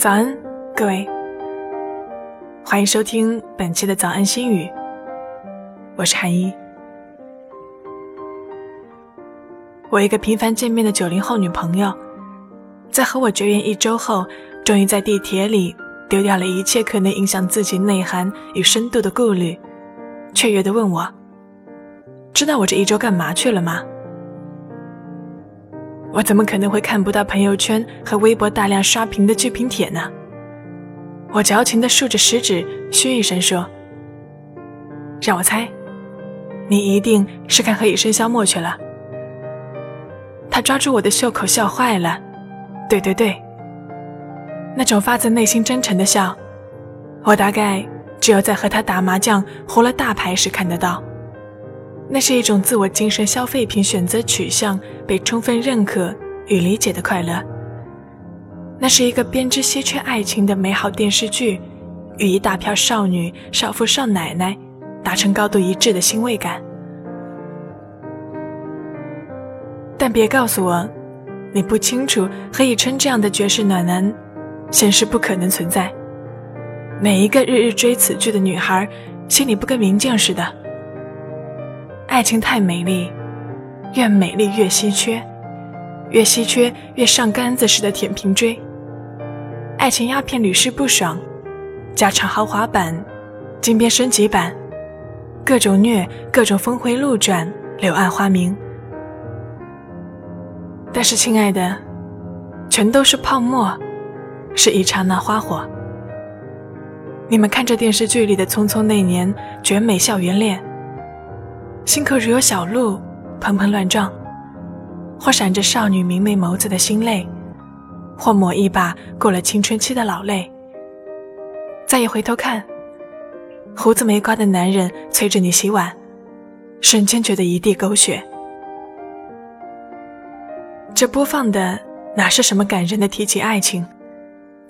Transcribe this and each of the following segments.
早安，各位，欢迎收听本期的早安心语。我是韩一。我一个频繁见面的九零后女朋友，在和我绝缘一周后，终于在地铁里丢掉了一切可能影响自己内涵与深度的顾虑，雀跃地问我：“知道我这一周干嘛去了吗？”我怎么可能会看不到朋友圈和微博大量刷屏的剧评帖呢？我矫情地竖着食指，嘘一声说：“让我猜，你一定是看《何以笙箫默》去了。”他抓住我的袖口笑坏了。对对对，那种发自内心真诚的笑，我大概只有在和他打麻将胡了大牌时看得到。那是一种自我精神消费品选择取向被充分认可与理解的快乐。那是一个编织稀缺爱情的美好电视剧，与一大票少女、少妇、少奶奶达成高度一致的欣慰感。但别告诉我，你不清楚何以琛这样的绝世暖男，现实不可能存在。每一个日日追此剧的女孩，心里不跟明镜似的。爱情太美丽，越美丽越稀缺，越稀缺越上杆子似的舔屏追。爱情鸦片屡试不爽，加长豪华版，金边升级版，各种虐，各种峰回路转，柳暗花明。但是亲爱的，全都是泡沫，是一刹那花火。你们看这电视剧里的《匆匆那年》，绝美校园恋。心口如有小鹿，砰砰乱撞，或闪着少女明媚眸子的心泪，或抹一把过了青春期的老泪。再一回头看，胡子没刮的男人催着你洗碗，瞬间觉得一地狗血。这播放的哪是什么感人的提起爱情，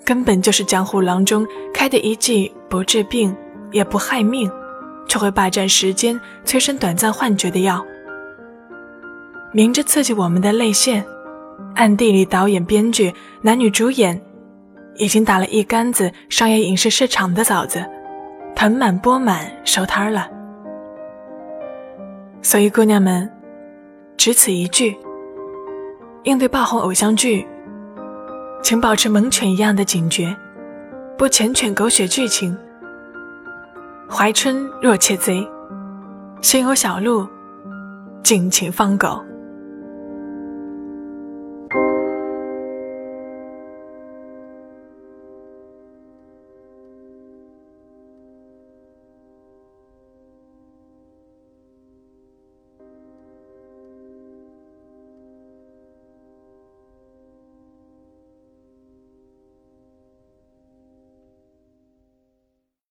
根本就是江湖郎中开的一剂不治病也不害命。却会霸占时间、催生短暂幻觉的药，明着刺激我们的泪腺，暗地里导演、编剧、男女主演已经打了一竿子商业影视市场的枣子，盆满钵满收摊了。所以，姑娘们，只此一句：应对爆红偶像剧，请保持猛犬一样的警觉，不缱绻狗血剧情。怀春若窃贼，心有小鹿，尽情放狗。